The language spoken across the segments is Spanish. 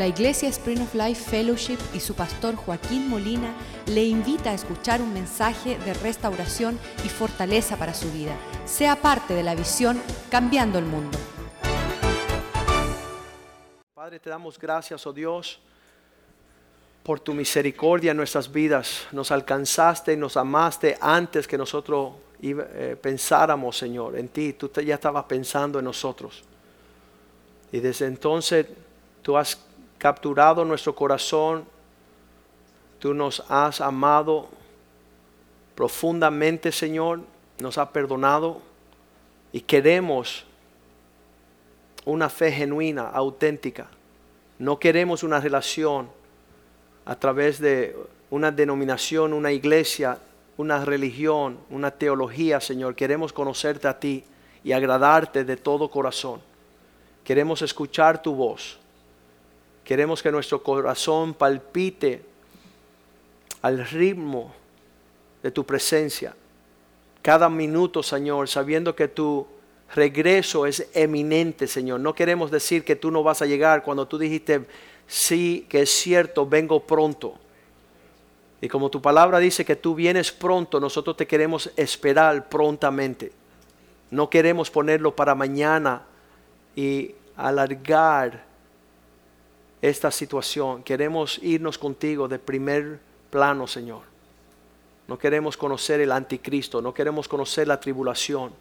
La Iglesia Spring of Life Fellowship y su pastor Joaquín Molina le invita a escuchar un mensaje de restauración y fortaleza para su vida. Sea parte de la visión Cambiando el Mundo. Padre, te damos gracias, oh Dios, por tu misericordia en nuestras vidas. Nos alcanzaste y nos amaste antes que nosotros eh, pensáramos, Señor, en ti. Tú ya estabas pensando en nosotros. Y desde entonces tú has capturado nuestro corazón, tú nos has amado profundamente, Señor, nos has perdonado y queremos una fe genuina, auténtica. No queremos una relación a través de una denominación, una iglesia, una religión, una teología, Señor. Queremos conocerte a ti y agradarte de todo corazón. Queremos escuchar tu voz. Queremos que nuestro corazón palpite al ritmo de tu presencia. Cada minuto, Señor, sabiendo que tu regreso es eminente, Señor. No queremos decir que tú no vas a llegar cuando tú dijiste, sí, que es cierto, vengo pronto. Y como tu palabra dice que tú vienes pronto, nosotros te queremos esperar prontamente. No queremos ponerlo para mañana y alargar esta situación. Queremos irnos contigo de primer plano, Señor. No queremos conocer el anticristo, no queremos conocer la tribulación,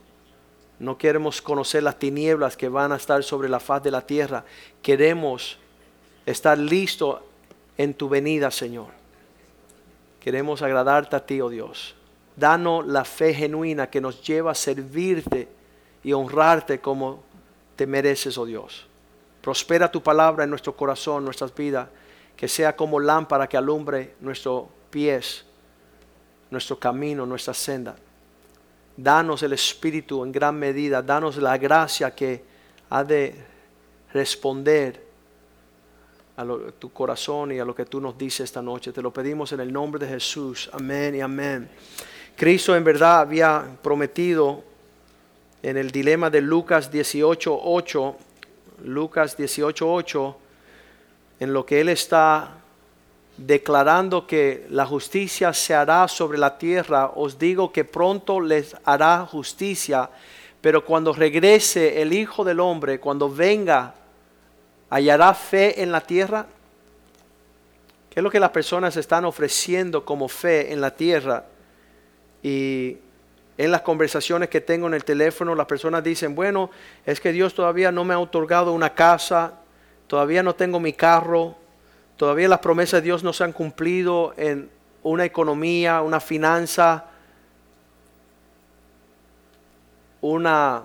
no queremos conocer las tinieblas que van a estar sobre la faz de la tierra. Queremos estar listos en tu venida, Señor. Queremos agradarte a ti, oh Dios. Danos la fe genuina que nos lleva a servirte y honrarte como te mereces, oh Dios. Prospera tu palabra en nuestro corazón, nuestras vidas, que sea como lámpara que alumbre nuestros pies, nuestro camino, nuestra senda. Danos el Espíritu en gran medida, danos la gracia que ha de responder a tu corazón y a lo que tú nos dices esta noche. Te lo pedimos en el nombre de Jesús. Amén y amén. Cristo en verdad había prometido en el dilema de Lucas 18:8 Lucas 18:8, en lo que él está declarando que la justicia se hará sobre la tierra, os digo que pronto les hará justicia, pero cuando regrese el Hijo del Hombre, cuando venga, hallará fe en la tierra. ¿Qué es lo que las personas están ofreciendo como fe en la tierra? Y en las conversaciones que tengo en el teléfono, las personas dicen, bueno, es que Dios todavía no me ha otorgado una casa, todavía no tengo mi carro, todavía las promesas de Dios no se han cumplido en una economía, una finanza, una,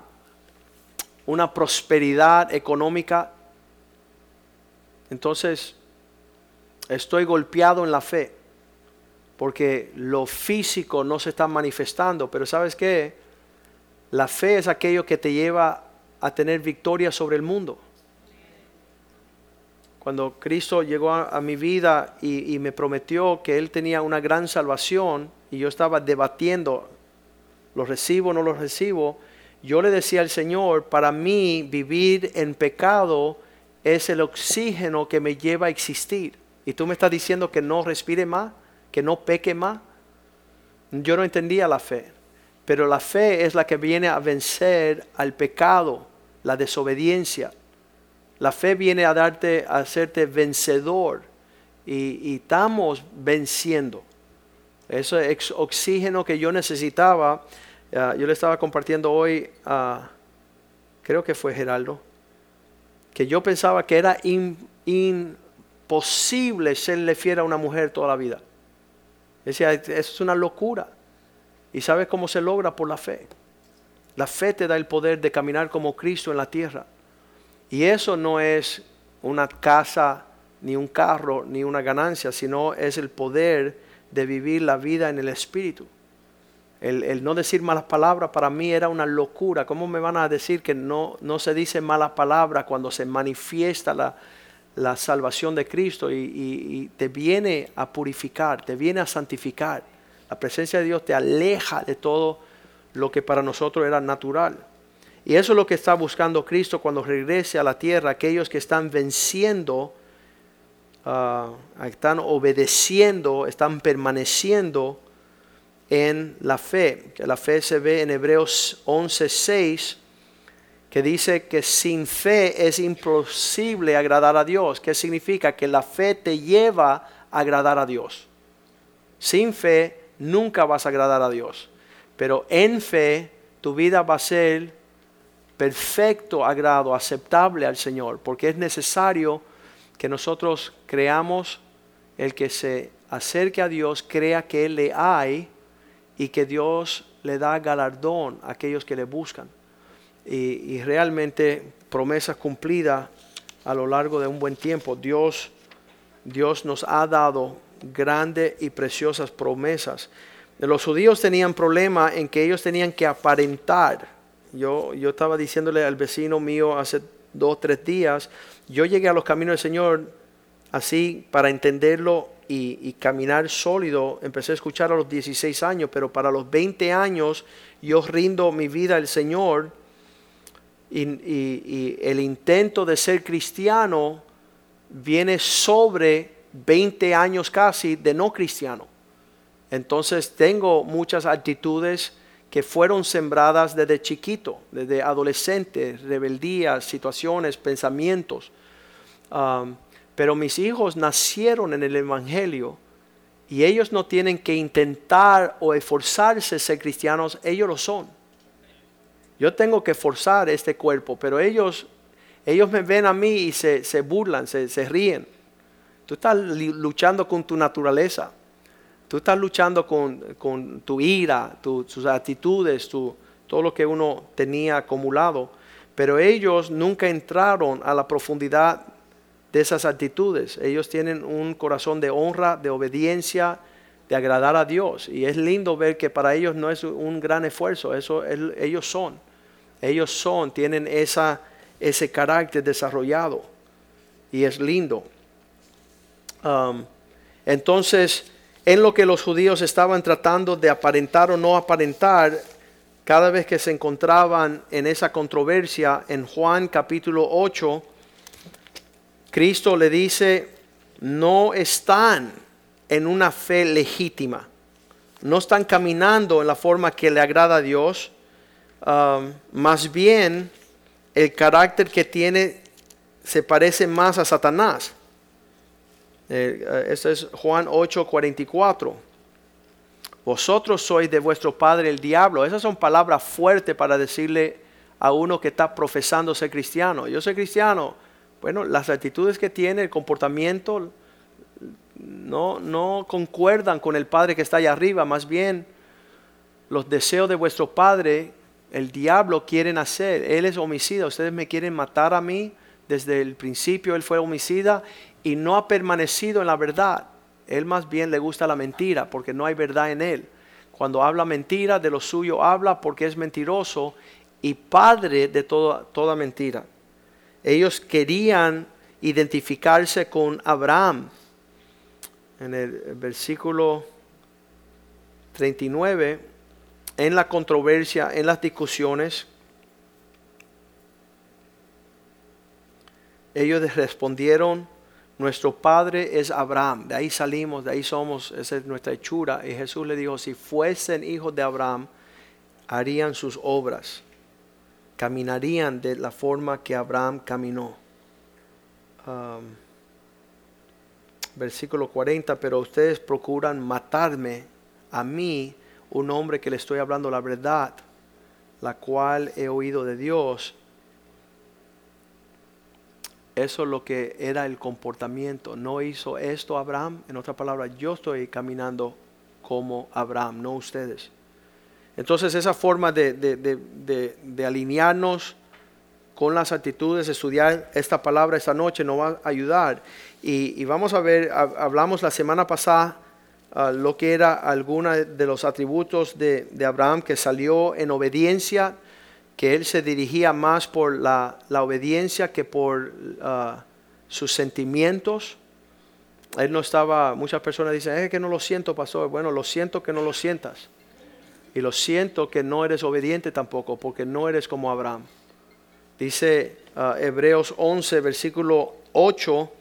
una prosperidad económica. Entonces, estoy golpeado en la fe porque lo físico no se está manifestando, pero ¿sabes qué? La fe es aquello que te lleva a tener victoria sobre el mundo. Cuando Cristo llegó a, mi vida y, y, me prometió que Él tenía una gran salvación y yo estaba debatiendo, ¿lo recibo o no lo recibo? Yo le decía al Señor, para mí vivir en pecado es el oxígeno que me lleva a existir. Y tú me estás diciendo que no respire más que no peque más. Yo no entendía la fe, pero la fe es la que viene a vencer al pecado, la desobediencia. La fe viene a darte, a hacerte vencedor y, estamos venciendo. Ese oxígeno que yo necesitaba, yo le estaba compartiendo hoy a, creo que fue Geraldo, que yo pensaba que era imposible serle fiel a una mujer toda la vida. Decía, eso es una locura. ¿Y sabes cómo se logra? Por la fe. La fe te da el poder de caminar como Cristo en la tierra. Y eso no es una casa, ni un carro, ni una ganancia, sino es el poder de vivir la vida en el Espíritu. El, el, no decir malas palabras para mí era una locura. ¿Cómo me van a decir que no, no se dice malas palabras cuando se manifiesta la, la salvación de Cristo y, te viene a purificar, te viene a santificar. La presencia de Dios te aleja de todo lo que para nosotros era natural. Y eso es lo que está buscando Cristo cuando regrese a la tierra, aquellos que están venciendo ah, están obedeciendo, están permaneciendo en la fe. Que la fe se ve en Hebreos 11:6 que dice que sin fe es imposible agradar a Dios. ¿Qué significa? Que la fe te lleva a agradar a Dios. Sin fe nunca vas a agradar a Dios. Pero en fe tu vida va a ser perfecto agrado, aceptable al Señor, porque es necesario que nosotros creamos el que se acerque a Dios, crea que Él le hay y que Dios le da galardón a aquellos que le buscan. Y, realmente promesas cumplidas a lo largo de un buen tiempo. Dios, Dios nos ha dado grandes y preciosas promesas. Los judíos tenían problema en que ellos tenían que aparentar. Yo, yo estaba diciéndole al vecino mío hace dos, tres días, yo llegué a los caminos del Señor así para entenderlo y, caminar sólido. Empecé a escuchar a los 16 años, pero para los 20 años yo rindo mi vida al Señor y, el intento de ser cristiano viene sobre 20 años casi de no cristiano. Entonces tengo muchas actitudes que fueron sembradas desde chiquito, desde adolescente, rebeldías, situaciones, pensamientos. Um, pero mis hijos nacieron en el Evangelio y ellos no tienen que intentar o esforzarse ser cristianos, ellos lo son. Yo tengo que forzar este cuerpo, pero ellos, ellos me ven a mí y se, burlan, se, se ríen. Tú estás luchando con tu naturaleza. Tú estás luchando con, tu ira, tus actitudes, todo lo que uno tenía acumulado. Pero ellos nunca entraron a la profundidad de esas actitudes. Ellos tienen un corazón de honra, de obediencia, de agradar a Dios. Y es lindo ver que para ellos no es un gran esfuerzo, eso ellos son. Ellos son, tienen esa, ese carácter desarrollado. Y es lindo. Um, entonces, en lo que los judíos estaban tratando de aparentar o no aparentar, cada vez que se encontraban en esa controversia, en Juan capítulo 8, Cristo le dice, no están en una fe legítima, no están caminando en la forma que le agrada a Dios, más bien el carácter que tiene se parece más a Satanás. Eh, este es Juan 8, 44. Vosotros sois de vuestro padre el diablo. Esas son palabras fuertes para decirle a uno que está profesando ser cristiano. Yo soy cristiano. Bueno, las actitudes que tiene, el comportamiento, no, no concuerdan con el Padre que está allá arriba. Más bien, los deseos de vuestro Padre, el diablo quieren hacer. Él es homicida. Ustedes me quieren matar a mí. Desde el principio Él fue homicida y no ha permanecido en la verdad. Él más bien le gusta la mentira porque no hay verdad en él. Cuando habla mentira, de lo suyo habla porque es mentiroso y padre de toda, toda mentira. Ellos querían identificarse con Abraham. En el versículo 39, en la controversia, en las discusiones, ellos respondieron nuestro padre es Abraham, de ahí salimos, de ahí somos, esa es nuestra hechura. Y Jesús le dijo, si fuesen hijos de Abraham, harían sus obras, caminarían de la forma que Abraham caminó. Um, versículo 40, pero ustedes procuran matarme a mí, un hombre que le estoy hablando la verdad, la cual he oído de Dios eso es lo que era el comportamiento. No hizo esto Abraham. En otra palabra, yo estoy caminando como Abraham, no ustedes. Entonces esa forma de, alinearnos con las actitudes, estudiar esta palabra esta noche nos va a ayudar. Y, vamos a ver, hablamos la semana pasada ah, lo que era alguna de los atributos de, Abraham que salió en obediencia que él se dirigía más por la, obediencia que por ah, sus sentimientos. Él no estaba, muchas personas dicen, es que no lo siento, pastor. Bueno, lo siento que no lo sientas. Y lo siento que no eres obediente tampoco, porque no eres como Abraham. Dice ah, Hebreos 11, versículo 8,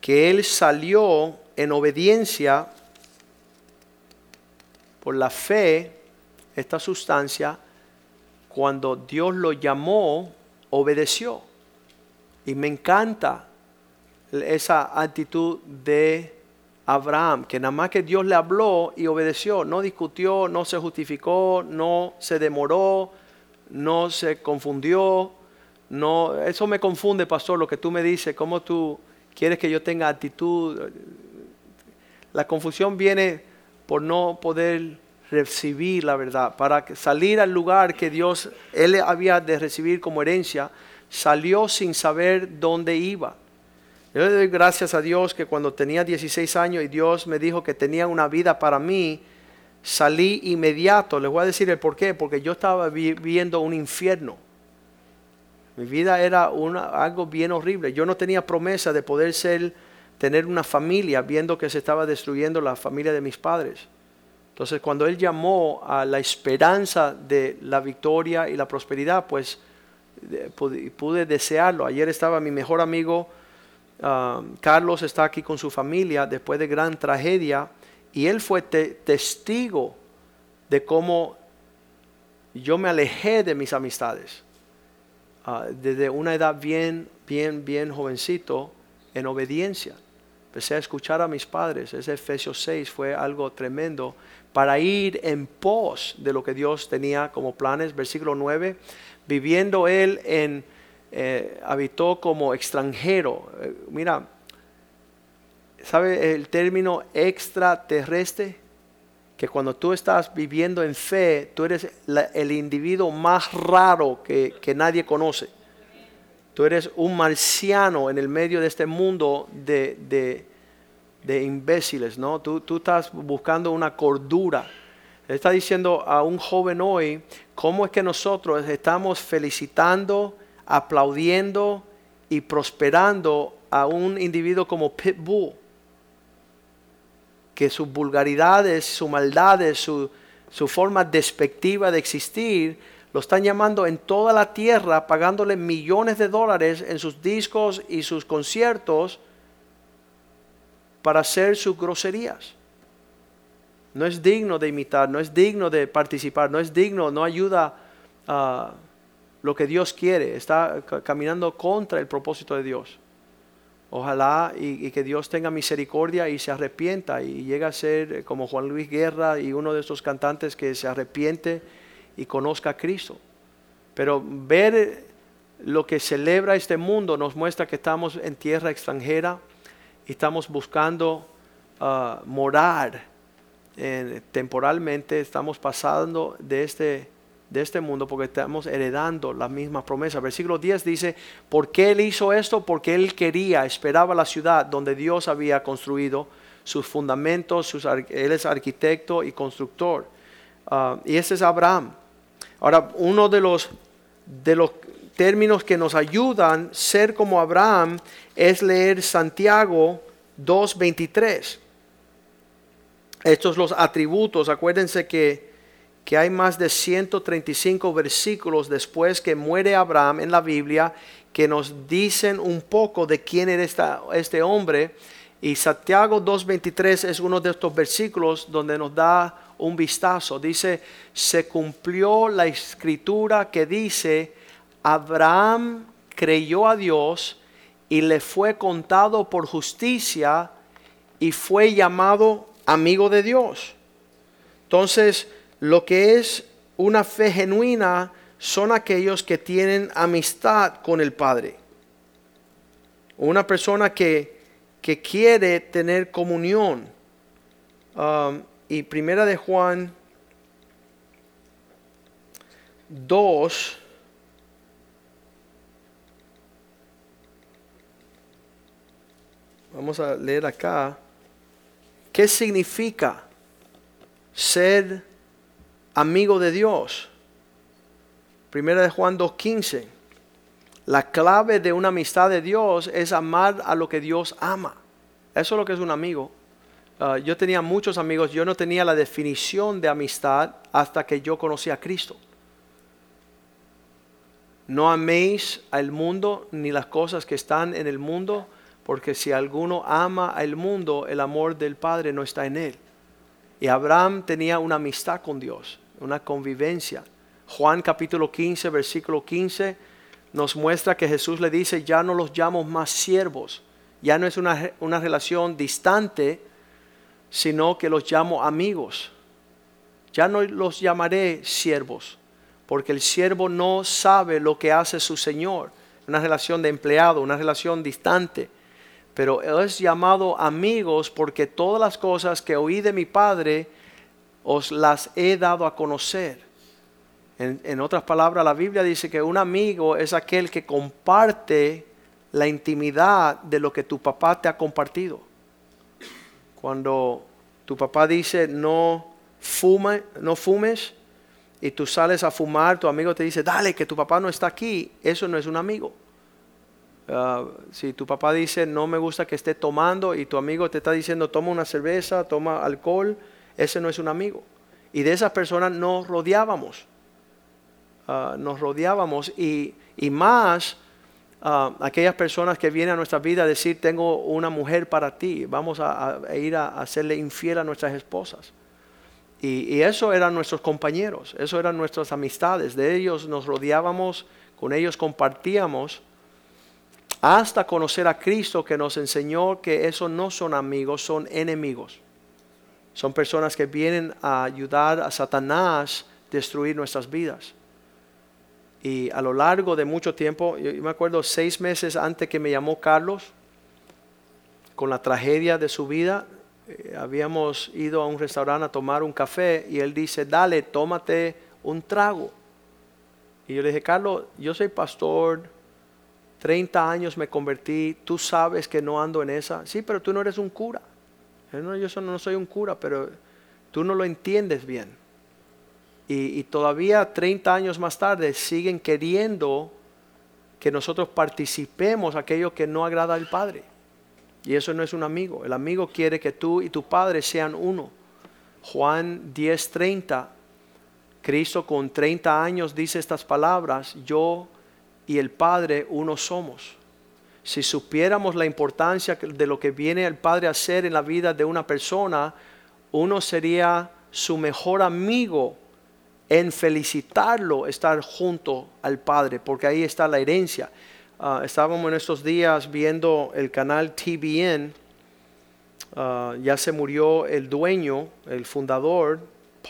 que él salió en obediencia por la fe, esta sustancia, cuando Dios lo llamó, obedeció. Y me encanta esa actitud de Abraham, que nada más que Dios le habló y obedeció, no discutió, no se justificó, no se demoró, no se confundió. No, eso me confunde, pastor, lo que tú me dices, cómo tú quieres que yo tenga actitud. La confusión viene por no poder recibir la verdad, para salir al lugar que Dios, él había de recibir como herencia, salió sin saber dónde iba. Yo le doy gracias a Dios que cuando tenía 16 años y Dios me dijo que tenía una vida para mí, salí inmediato. Les voy a decir el por qué, porque yo estaba viviendo un infierno. Mi vida era una, algo bien horrible. Yo no tenía promesa de poder ser, tener una familia, viendo que se estaba destruyendo la familia de mis padres. Entonces, cuando Él llamó a la esperanza de la victoria y la prosperidad, pues pude, desearlo. Ayer estaba mi mejor amigo, ah, Carlos está aquí con su familia después de gran tragedia, y él fue testigo de cómo yo me alejé de mis amistades. Ah, desde una edad bien, bien, bien jovencito, en obediencia. Empecé a escuchar a mis padres. Ese Efesios 6 fue algo tremendo para ir en pos de lo que Dios tenía como planes. Versículo 9, viviendo él en, eh, habitó como extranjero. Eh, mira, ¿sabe el término extraterrestre? Que cuando tú estás viviendo en fe, tú eres el individuo más raro que, nadie conoce. Tú eres un marciano en el medio de este mundo de de imbéciles, ¿no? Tú, tú estás buscando una cordura. está diciendo a un joven hoy, ¿cómo es que nosotros estamos felicitando, aplaudiendo y prosperando a un individuo como Pitbull? Que sus vulgaridades, sus maldades, su, su forma despectiva de existir, lo están llamando en toda la tierra, pagándole millones de dólares en sus discos y sus conciertos para hacer sus groserías. No es digno de imitar, no es digno de participar, no es digno, no ayuda a lo que Dios quiere. Está caminando contra el propósito de Dios. Ojalá y, que Dios tenga misericordia y se arrepienta y llegue a ser eh, como Juan Luis Guerra y uno de estos cantantes que se arrepiente y conozca a Cristo. Pero ver lo que celebra este mundo nos muestra que estamos en tierra extranjera estamos buscando ah, morar temporalmente, estamos pasando de este, de este mundo porque estamos heredando la misma promesa. Versículo 10 dice, ¿por qué él hizo esto? Porque él quería, esperaba la ciudad donde Dios había construido sus fundamentos, sus, él es arquitecto y constructor. Ah, y ese es Abraham. Ahora, uno de los, de los términos que nos ayudan ser como Abraham es leer Santiago 2.23. Estos son los atributos. Acuérdense que, que hay más de 135 versículos después que muere Abraham en la Biblia que nos dicen un poco de quién era esta, este hombre. Y Santiago 2.23 es uno de estos versículos donde nos da un vistazo. Dice, se cumplió la escritura que dice, Abraham creyó a Dios y le fue contado por justicia y fue llamado amigo de Dios. Entonces, lo que es una fe genuina son aquellos que tienen amistad con el Padre. Una persona que, que quiere tener comunión. Um, y primera de Juan 2, Vamos a leer acá. ¿Qué significa ser amigo de Dios? Primera de Juan 2.15. La clave de una amistad de Dios es amar a lo que Dios ama. Eso es lo que es un amigo. Ah, yo tenía muchos amigos, yo no tenía la definición de amistad hasta que yo conocí a Cristo. No améis al mundo ni las cosas que están en el mundo, porque si alguno ama al mundo, el amor del Padre no está en él. Y Abraham tenía una amistad con Dios, una convivencia. Juan capítulo 15, versículo 15, nos muestra que Jesús le dice, ya no los llamo más siervos, ya no es una, una relación distante, sino que los llamo amigos. Ya no los llamaré siervos, porque el siervo no sabe lo que hace su Señor. Una relación de empleado, una relación distante. Pero es llamado amigos porque todas las cosas que oí de mi Padre os las he dado a conocer. En, en, otras palabras, la Biblia dice que un amigo es aquel que comparte la intimidad de lo que tu papá te ha compartido. Cuando tu papá dice no fume, no fumes y tú sales a fumar, tu amigo te dice, dale, que tu papá no está aquí, eso no es un amigo. Ah, si tu papá dice, no me gusta que esté tomando y tu amigo te está diciendo, toma una cerveza, toma alcohol, ese no es un amigo. Y de esas personas nos rodeábamos. Ah, nos rodeábamos y, y más aquellas personas que vienen a nuestra vida a decir, tengo una mujer para ti, vamos a, ir a, hacerle infiel a nuestras esposas. Y, y, eso eran nuestros compañeros, eso eran nuestras amistades, de ellos nos rodeábamos, con ellos compartíamos, hasta conocer a Cristo que nos enseñó que esos no son amigos, son enemigos. Son personas que vienen a ayudar a Satanás a destruir nuestras vidas. Y a lo largo de mucho tiempo, yo me acuerdo seis meses antes que me llamó Carlos, con la tragedia de su vida, eh, habíamos ido a un restaurante a tomar un café y él dice, dale, tómate un trago. Y yo le dije, Carlos, yo soy pastor, 30 años me convertí, tú sabes que no ando en esa. Sí, pero tú no eres un cura. No, yo no soy un cura, pero tú no lo entiendes bien y, todavía 30 años más tarde siguen queriendo que nosotros participemos aquello que no agrada al Padre. Y eso no es un amigo. El amigo quiere que tú y tu Padre sean uno. Juan 10:30, Cristo con 30 años dice estas palabras, yo y el Padre uno somos. Si supiéramos la importancia de lo que viene el Padre a hacer en la vida de una persona, uno sería su mejor amigo en felicitarlo, estar junto al Padre, porque ahí está la herencia. Ah, estábamos en estos días viendo el canal TBN, ah, ya se murió el dueño, el fundador,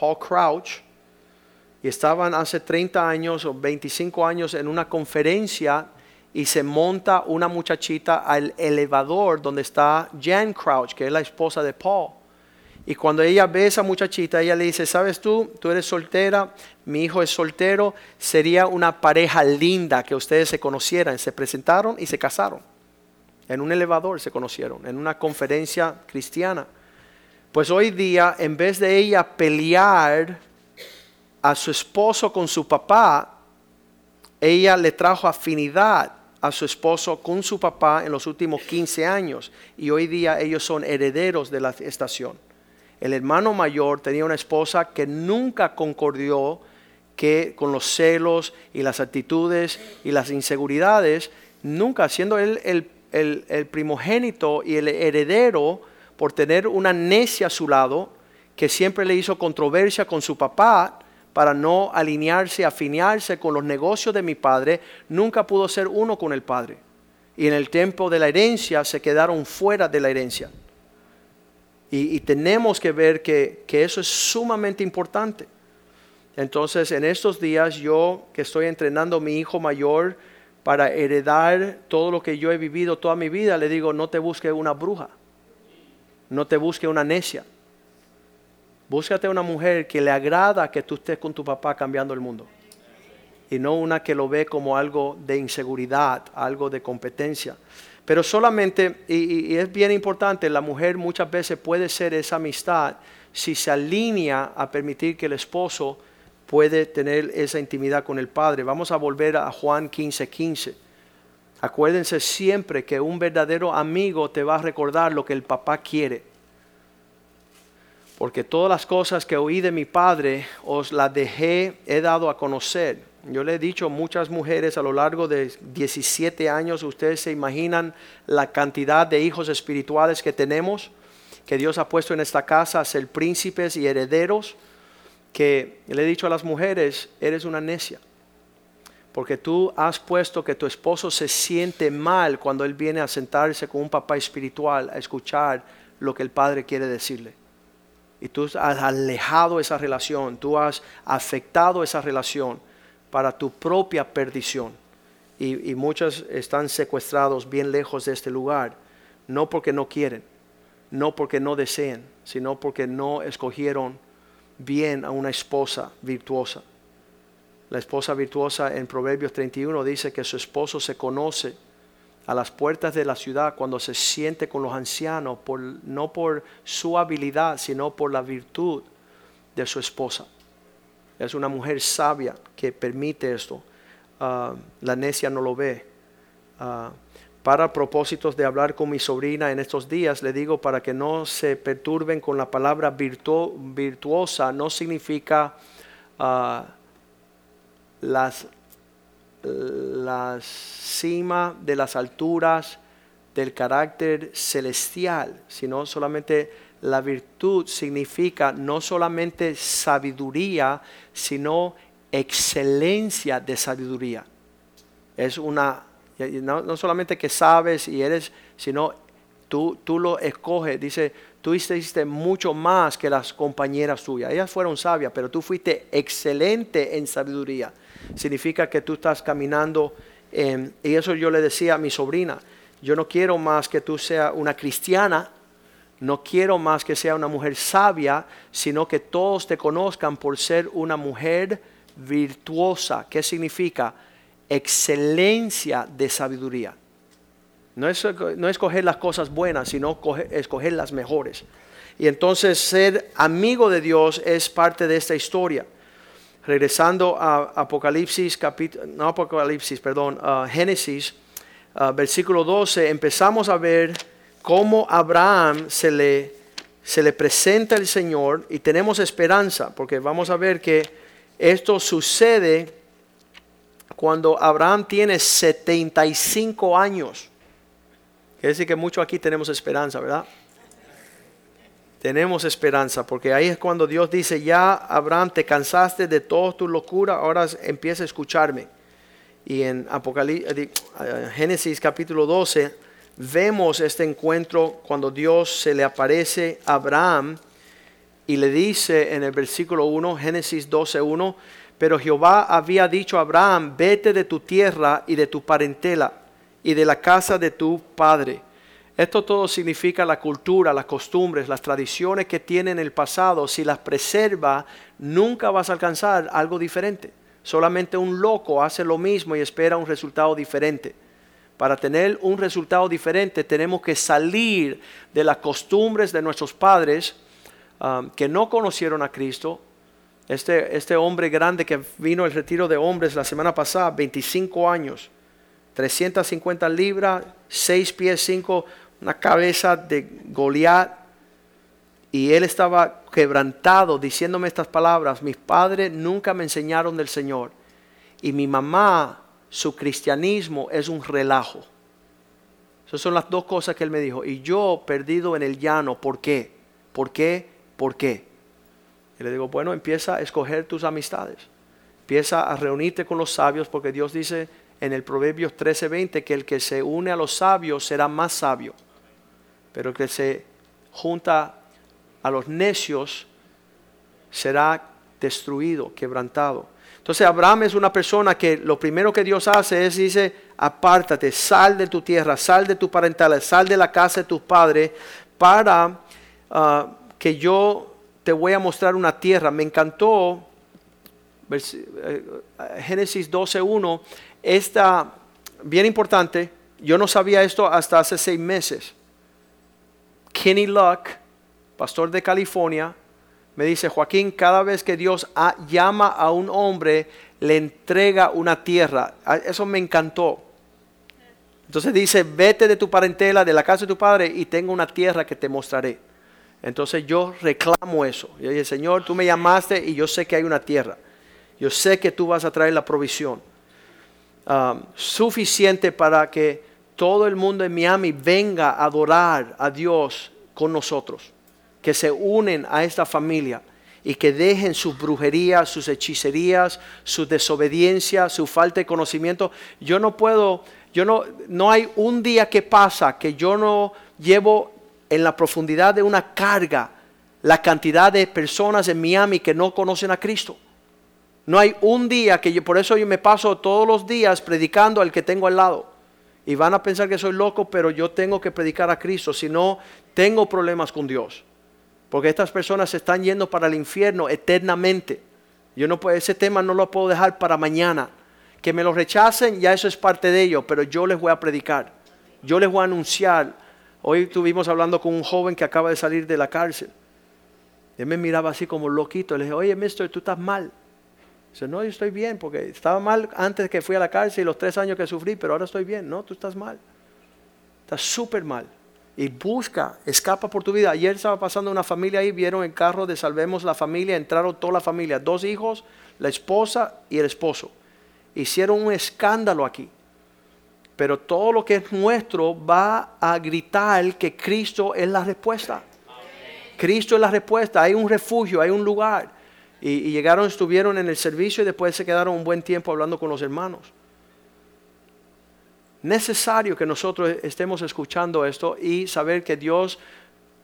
Paul Crouch, y estaban hace 30 años o 25 años en una conferencia y se monta una muchachita al elevador donde está Jan Crouch, que es la esposa de Paul. Y cuando ella ve a esa muchachita, ella le dice, ¿sabes tú? Tú eres soltera, mi hijo es soltero, sería una pareja linda que ustedes se conocieran. Se presentaron y se casaron. En un elevador se conocieron, en una conferencia cristiana. Pues hoy día, en vez de ella pelear a su esposo con su papá, ella le trajo afinidad a su esposo con su papá en los últimos 15 años. Y hoy día ellos son herederos de la estación el hermano mayor tenía una esposa que nunca concordió que con los celos y las actitudes y las inseguridades, nunca siendo él el, primogénito y el heredero por tener una necia a su lado, que siempre le hizo controversia con su papá para no alinearse, afinearse con los negocios de mi padre, nunca pudo ser uno con el padre. Y en el tiempo de la herencia se quedaron fuera de la herencia. Y, tenemos que ver que, eso es sumamente importante. Entonces, en estos días yo que estoy entrenando a mi hijo mayor para heredar todo lo que yo he vivido toda mi vida, le digo, no te busque una bruja, no te busque una necia. Búscate una mujer que le agrada que tú estés con tu papá cambiando el mundo. Y no una que lo ve como algo de inseguridad, algo de competencia. Pero solamente, y, es bien importante, la mujer muchas veces puede ser esa amistad si se alinea a permitir que el esposo puede tener esa intimidad con el Padre. Vamos a volver a Juan 15:15. 15. Acuérdense siempre que un verdadero amigo te va a recordar lo que el papá quiere. Porque todas las cosas que oí de mi Padre os las dejé, he dado a conocer. Yo le he dicho a muchas mujeres a lo largo de 17 años, ustedes se imaginan la cantidad de hijos espirituales que tenemos, que Dios ha puesto en esta casa a ser príncipes y herederos, que le he dicho a las mujeres, eres una necia. Porque tú has puesto que tu esposo se siente mal cuando él viene a sentarse con un papá espiritual a escuchar lo que el padre quiere decirle. Y tú has alejado esa relación, tú has afectado esa relación para tu propia perdición. Y, muchos están secuestrados bien lejos de este lugar, no porque no quieren, no porque no deseen, sino porque no escogieron bien a una esposa virtuosa. La esposa virtuosa en Proverbios 31 dice que su esposo se conoce a las puertas de la ciudad cuando se siente con los ancianos, por, no por su habilidad, sino por la virtud de su esposa. Es una mujer sabia que permite esto. Ah, la necia no lo ve. Uh, para propósitos de hablar con mi sobrina en estos días, le digo para que no se perturben con la palabra virtuosa, no significa uh, las la cima de las alturas del carácter celestial, sino solamente la virtud significa no solamente sabiduría, sino excelencia de sabiduría. Es una, no, solamente que sabes y eres, sino tú, tú lo escoges. Dice, tú hiciste mucho más que las compañeras tuyas. Ellas fueron sabias, pero tú fuiste excelente en sabiduría significa que tú estás caminando. y eso yo le decía a mi sobrina, yo no quiero más que tú seas una cristiana, no quiero más que sea una mujer sabia, sino que todos te conozcan por ser una mujer virtuosa. ¿Qué significa? Excelencia de sabiduría. No es, no escoger las cosas buenas, sino escoger las mejores. Y entonces ser amigo de Dios es parte de esta historia regresando a Apocalipsis, capítulo, no Apocalipsis, perdón, Génesis, versículo 12, empezamos a ver cómo Abraham se le, se le presenta el Señor y tenemos esperanza, porque vamos a ver que esto sucede cuando Abraham tiene 75 años. Quiere decir que mucho aquí tenemos esperanza, ¿verdad? Tenemos esperanza, porque ahí es cuando Dios dice, ya Abraham, te cansaste de toda tu locura, ahora empieza a escucharme. Y en eh, Génesis capítulo 12 vemos este encuentro cuando Dios se le aparece a Abraham y le dice en el versículo 1, Génesis 12, 1, pero Jehová había dicho a Abraham, vete de tu tierra y de tu parentela y de la casa de tu padre esto todo significa la cultura, las costumbres, las tradiciones que tiene en el pasado. Si las preserva, nunca vas a alcanzar algo diferente. Solamente un loco hace lo mismo y espera un resultado diferente. Para tener un resultado diferente tenemos que salir de las costumbres de nuestros padres um, que no conocieron a Cristo. Este, este hombre grande que vino al retiro de hombres la semana pasada, 25 años, 350 libras, 6 pies 5 una cabeza de Goliat. Y él estaba quebrantado diciéndome estas palabras. Mis padres nunca me enseñaron del Señor. Y mi mamá, su cristianismo es un relajo. Esas son las dos cosas que él me dijo. Y yo perdido en el llano, ¿por qué? ¿Por qué? ¿Por qué? Y le digo, bueno, empieza a escoger tus amistades. Empieza a reunirte con los sabios porque Dios dice en el Proverbios 13:20 que el que se une a los sabios será más sabio pero que se junta a los necios será destruido, quebrantado. Entonces Abraham es una persona que lo primero que Dios hace es dice, apártate, sal de tu tierra, sal de tu parentela, sal de la casa de tus padres para ah, que yo te voy a mostrar una tierra. Me encantó eh, Génesis 12.1, esta, bien importante, yo no sabía esto hasta hace seis meses. Kenny Luck, pastor de California, me dice, Joaquín, cada vez que Dios llama a un hombre, le entrega una tierra. Eso me encantó. Entonces dice, vete de tu parentela, de la casa de tu padre, y tengo una tierra que te mostraré. Entonces yo reclamo eso. Yo dije, Señor, tú me llamaste y yo sé que hay una tierra. Yo sé que tú vas a traer la provisión um, suficiente para que todo el mundo en Miami venga a adorar a Dios con nosotros, que se unen a esta familia y que dejen sus brujerías, sus hechicerías, su desobediencia, su falta de conocimiento. Yo no puedo, yo no, no hay un día que pasa que yo no llevo en la profundidad de una carga la cantidad de personas en Miami que no conocen a Cristo. No hay un día que yo, por eso yo me paso todos los días predicando al que tengo al lado. Y van a pensar que soy loco, pero yo tengo que predicar a Cristo, si no tengo problemas con Dios. Porque estas personas se están yendo para el infierno eternamente. Yo no puedo, ese tema no lo puedo dejar para mañana. Que me lo rechacen, ya eso es parte de ellos, pero yo les voy a predicar. Yo les voy a anunciar. Hoy estuvimos hablando con un joven que acaba de salir de la cárcel. Él me miraba así como loquito. Le dije, oye, mister, tú estás mal. Dice, no, yo estoy bien, porque estaba mal antes que fui a la cárcel y los tres años que sufrí, pero ahora estoy bien. No, tú estás mal. Estás súper mal. Y busca, escapa por tu vida. Ayer estaba pasando una familia ahí, vieron el carro de Salvemos la Familia, entraron toda la familia, dos hijos, la esposa y el esposo. Hicieron un escándalo aquí. Pero todo lo que es nuestro va a gritar que Cristo es la respuesta. Cristo es la respuesta, hay un refugio, hay un lugar. Y, llegaron, estuvieron en el servicio y después se quedaron un buen tiempo hablando con los hermanos. Necesario que nosotros estemos escuchando esto y saber que Dios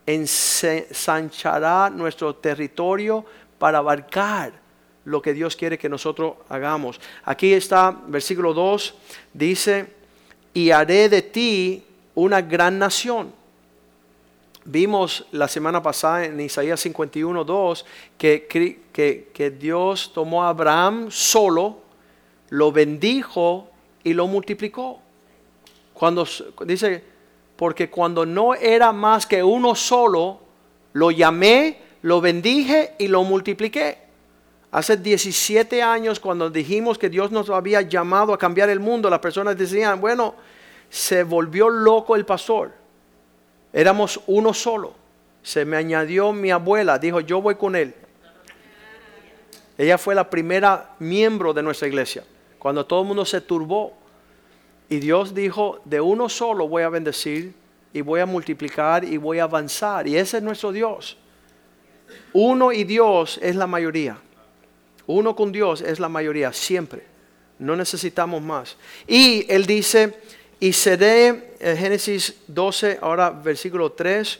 ensanchará nuestro territorio para abarcar lo que Dios quiere que nosotros hagamos. Aquí está, versículo 2, dice, y haré de ti una gran nación Vimos la semana pasada en Isaías 51, 2 que, que, que Dios tomó a Abraham solo, lo bendijo y lo multiplicó. Cuando dice, porque cuando no era más que uno solo, lo llamé, lo bendije y lo multipliqué. Hace 17 años cuando dijimos que Dios nos había llamado a cambiar el mundo, las personas decían, bueno, se volvió loco el pastor. Éramos uno solo. Se me añadió mi abuela, dijo, yo voy con él. Ella fue la primera miembro de nuestra iglesia, cuando todo el mundo se turbó. Y Dios dijo, de uno solo voy a bendecir y voy a multiplicar y voy a avanzar. Y ese es nuestro Dios. Uno y Dios es la mayoría. Uno con Dios es la mayoría, siempre. No necesitamos más. Y Él dice, y seré, eh, Génesis 12, ahora versículo 3.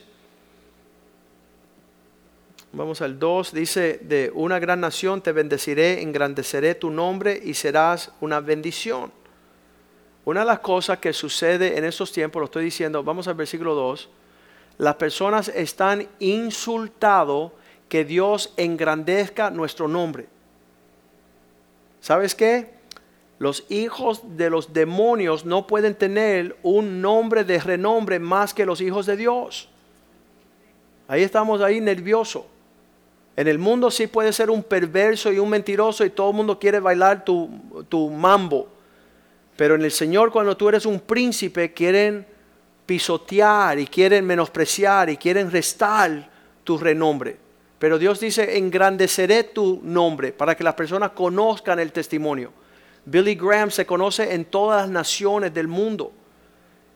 Vamos al 2, dice, de una gran nación te bendeciré, engrandeceré tu nombre y serás una bendición. Una de las cosas que sucede en estos tiempos, lo estoy diciendo, vamos al versículo 2, las personas están insultado que Dios engrandezca nuestro nombre. ¿Sabes qué? Los hijos de los demonios no pueden tener un nombre de renombre más que los hijos de Dios. Ahí estamos ahí nervioso. En el mundo sí puede ser un perverso y un mentiroso y todo el mundo quiere bailar tu, tu mambo. Pero en el Señor cuando tú eres un príncipe quieren pisotear y quieren menospreciar y quieren restar tu renombre. Pero Dios dice, engrandeceré tu nombre para que las personas conozcan el testimonio. Billy Graham se conoce en todas las naciones del mundo.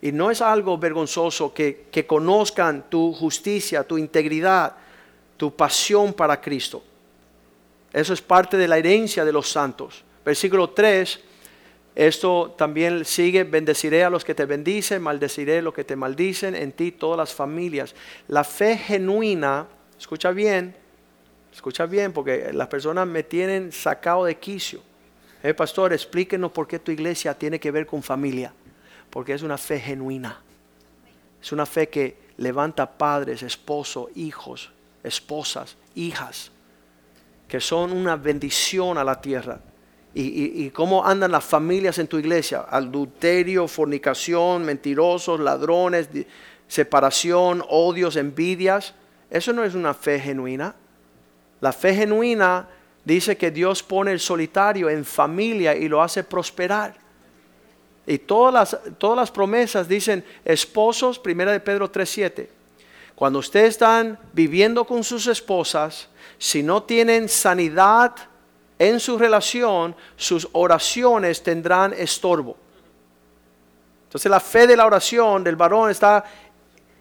Y no es algo vergonzoso que, conozcan tu justicia, tu integridad, tu pasión para Cristo. Eso es parte de la herencia de los santos. Versículo 3, esto también sigue, bendeciré a los que te bendicen, maldeciré a los que te maldicen, en ti todas las familias. La fe genuina, escucha bien, escucha bien, porque las personas me tienen sacado de quicio eh, pastor, explíquenos por qué tu iglesia tiene que ver con familia. Porque es una fe genuina. Es una fe que levanta padres, esposos, hijos, esposas, hijas, que son una bendición a la tierra. Y, y, cómo andan las familias en tu iglesia. Adulterio, fornicación, mentirosos, ladrones, separación, odios, envidias. Eso no es una fe genuina. La fe genuina dice que Dios pone el solitario en familia y lo hace prosperar. Y todas las, todas las promesas dicen esposos, primera de Pedro 3.7. Cuando ustedes están viviendo con sus esposas, si no tienen sanidad en su relación, sus oraciones tendrán estorbo. Entonces la fe de la oración del varón está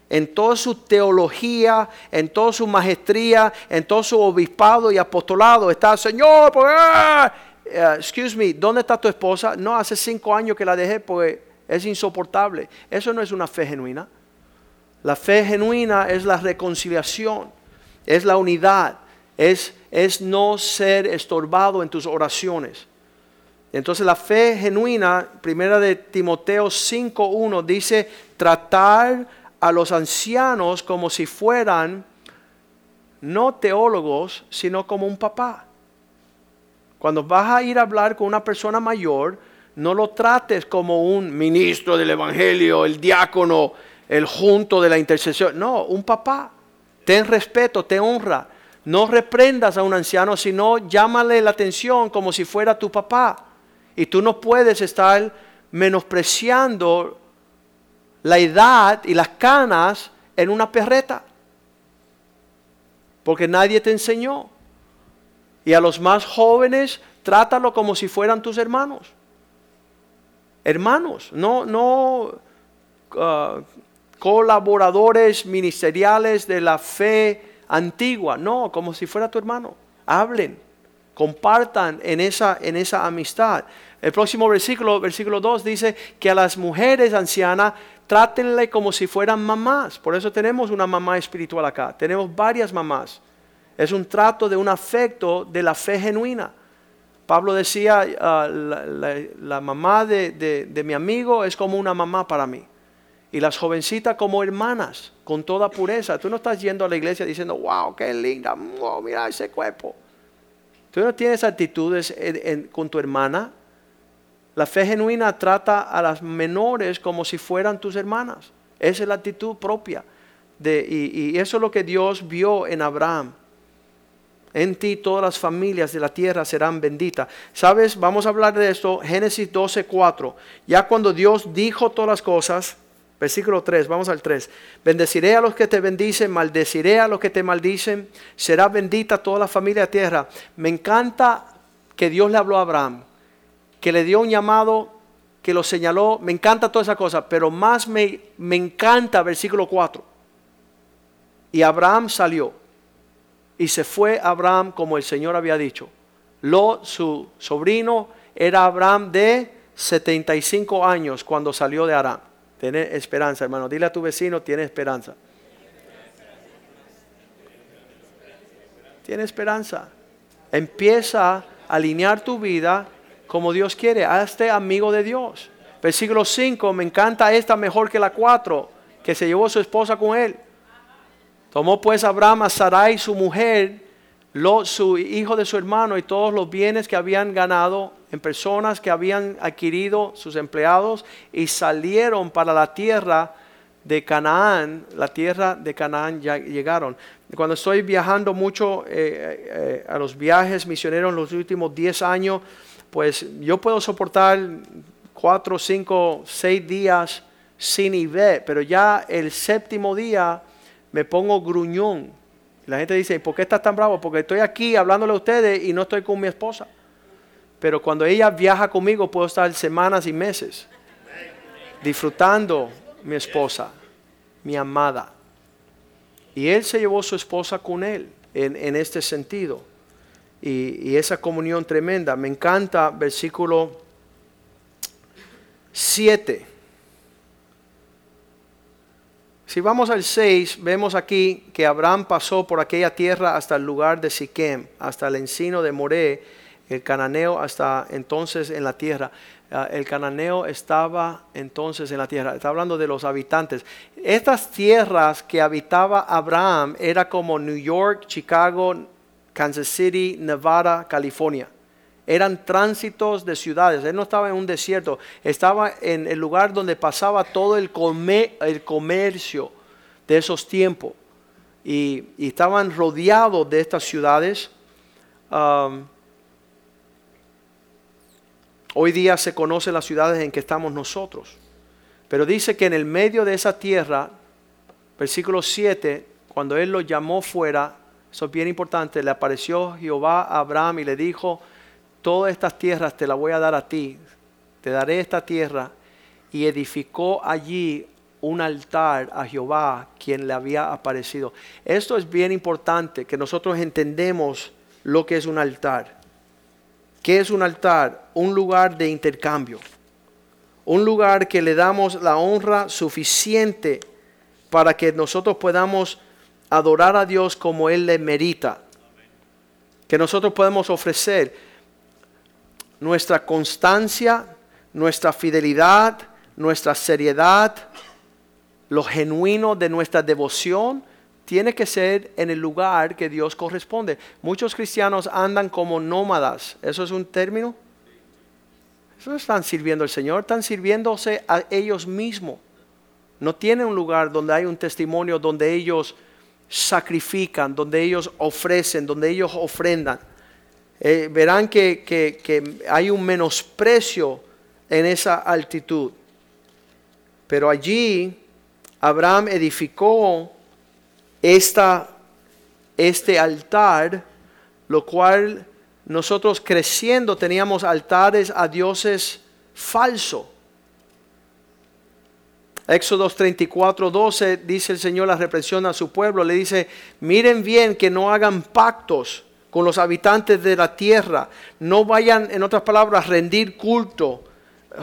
en toda su teología, en toda su maestría, en todo su obispado y apostolado. Está, Señor, pues, excuse me, ¿dónde está tu esposa? No, hace cinco años que la dejé porque es insoportable. Eso no es una fe genuina. La fe genuina es la reconciliación, es la unidad, es, es no ser estorbado en tus oraciones. Entonces la fe genuina, primera de Timoteo 5.1, dice tratar a los ancianos como si fueran no teólogos, sino como un papá. Cuando vas a ir a hablar con una persona mayor, no lo trates como un ministro del Evangelio, el diácono, el junto de la intercesión. No, un papá. Ten respeto, te honra. No reprendas a un anciano, sino llámale la atención como si fuera tu papá. Y tú no puedes estar menospreciando la edad y las canas en una perreta. Porque nadie te enseñó. Y a los más jóvenes, trátalo como si fueran tus hermanos. Hermanos, no, no uh, colaboradores ministeriales de la fe antigua, no, como si fuera tu hermano. Hablen, compartan en esa, en esa amistad. El próximo versículo, versículo 2, dice que a las mujeres ancianas trátenle como si fueran mamás. Por eso tenemos una mamá espiritual acá. Tenemos varias mamás. Es un trato de un afecto de la fe genuina. Pablo decía, ah, la, mamá de, mi amigo es como una mamá para mí. Y las jovencitas como hermanas, con toda pureza. Tú no estás yendo a la iglesia diciendo, wow, qué linda, mira ese cuerpo. Tú no tienes actitudes con tu hermana, la fe genuina trata a las menores como si fueran tus hermanas. Esa es la actitud propia. De, y, eso es lo que Dios vio en Abraham. En ti todas las familias de la tierra serán benditas. ¿Sabes? Vamos a hablar de esto. Génesis 12, 4. Ya cuando Dios dijo todas las cosas, versículo 3, vamos al 3. Bendeciré a los que te bendicen, maldeciré a los que te maldicen. Será bendita toda la familia de la tierra. Me encanta que Dios le habló a Abraham que le dio un llamado, que lo señaló. Me encanta toda esa cosa, pero más me, me encanta versículo 4. Y Abraham salió y se fue Abraham como el Señor había dicho. Lo, su sobrino, era Abraham de 75 años cuando salió de Aram. Tiene esperanza, hermano. Dile a tu vecino, tiene esperanza. Tiene esperanza. Empieza a alinear tu vida como Dios quiere. Hazte amigo de Dios. Versículo 5, me encanta esta mejor que la 4, que se llevó su esposa con él. Tomó pues Abraham a Sarai, su mujer, lo, su hijo de su hermano y todos los bienes que habían ganado en personas que habían adquirido sus empleados y salieron para la tierra de Canaán, la tierra de Canaán ya llegaron. Cuando estoy viajando mucho eh, eh, eh, a los viajes misioneros en los últimos 10 años, pues yo puedo soportar cuatro, cinco, seis días sin ver, pero ya el séptimo día me pongo gruñón. La gente dice, ¿por qué estás tan bravo? Porque estoy aquí hablándole a ustedes y no estoy con mi esposa. Pero cuando ella viaja conmigo puedo estar semanas y meses disfrutando mi esposa, mi amada. Y él se llevó su esposa con él en este sentido y, esa comunión tremenda. Me encanta versículo 7. Si vamos al 6, vemos aquí que Abraham pasó por aquella tierra hasta el lugar de Siquem, hasta el encino de Moré, el cananeo hasta entonces en la tierra. Ah, el cananeo estaba entonces en la tierra. Está hablando de los habitantes. Estas tierras que habitaba Abraham era como New York, Chicago, Kansas City, Nevada, California. Eran tránsitos de ciudades. Él no estaba en un desierto, estaba en el lugar donde pasaba todo el, el comercio de esos tiempos. Y, estaban rodeados de estas ciudades. Um, hoy día se conocen las ciudades en que estamos nosotros. Pero dice que en el medio de esa tierra, versículo 7, cuando Él lo llamó fuera, eso es bien importante. Le apareció Jehová a Abraham y le dijo, todas estas tierras te las voy a dar a ti, te daré esta tierra, y edificó allí un altar a Jehová, quien le había aparecido. Esto es bien importante, que nosotros entendemos lo que es un altar. ¿Qué es un altar? Un lugar de intercambio. Un lugar que le damos la honra suficiente para que nosotros podamos adorar a Dios como Él le merita. Que nosotros podemos ofrecer nuestra constancia, nuestra fidelidad, nuestra seriedad, lo genuino de nuestra devoción, tiene que ser en el lugar que Dios corresponde. Muchos cristianos andan como nómadas. ¿Eso es un término? Eso no están sirviendo al Señor, están sirviéndose a ellos mismos. No tienen un lugar donde hay un testimonio, donde ellos sacrifican, donde ellos ofrecen, donde ellos ofrendan. Eh, verán que, que hay un menosprecio en esa altitud. Pero allí Abraham edificó esta, este altar, lo cual nosotros creciendo teníamos altares a dioses falsos. Éxodo 34, 12 dice el Señor la represión a su pueblo, le dice, miren bien que no hagan pactos con los habitantes de la tierra, no vayan, en otras palabras, rendir culto,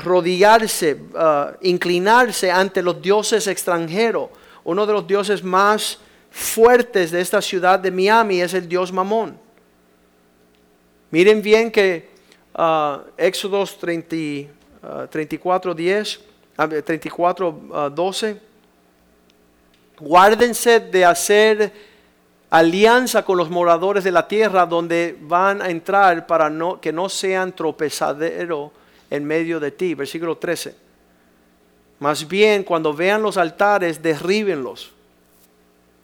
rodillarse, uh, inclinarse ante los dioses extranjeros. Uno de los dioses más fuertes de esta ciudad de Miami es el dios Mamón. Miren bien que uh, Éxodos 34, 10, 34, 12, guárdense de hacer alianza con los moradores de la tierra donde van a entrar para no, que no sean tropezadero en medio de ti. Versículo 13. Más bien, cuando vean los altares, derríbenlos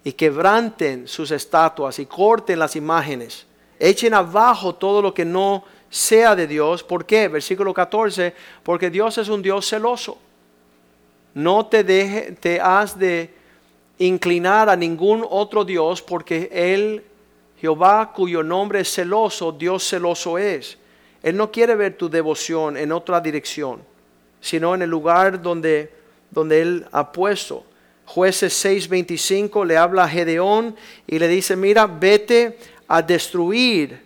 y quebranten sus estatuas y corten las imágenes. Echen abajo todo lo que no sea de Dios. ¿Por qué? Versículo 14. Porque Dios es un Dios celoso. No te, deje, te has de inclinar a ningún otro Dios porque Él, Jehová, cuyo nombre es celoso, Dios celoso es. Él no quiere ver tu devoción en otra dirección, sino en el lugar donde, donde Él ha puesto. Jueces 6:25 le habla a Gedeón y le dice, mira, vete a destruir.